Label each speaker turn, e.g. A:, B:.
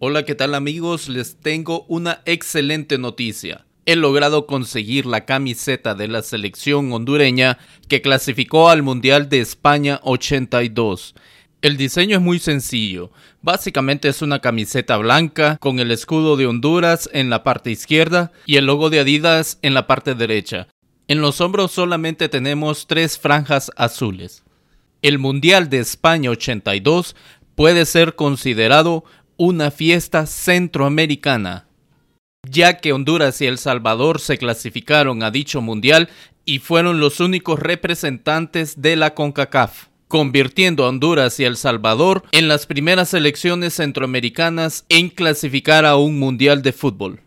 A: Hola, ¿qué tal amigos? Les tengo una excelente noticia. He logrado conseguir la camiseta de la selección hondureña que clasificó al Mundial de España 82. El diseño es muy sencillo. Básicamente es una camiseta blanca con el escudo de Honduras en la parte izquierda y el logo de Adidas en la parte derecha. En los hombros solamente tenemos tres franjas azules. El Mundial de España 82 puede ser considerado una fiesta centroamericana, ya que Honduras y El Salvador se clasificaron a dicho mundial y fueron los únicos representantes de la CONCACAF, convirtiendo a Honduras y El Salvador en las primeras selecciones centroamericanas en clasificar a un mundial de fútbol.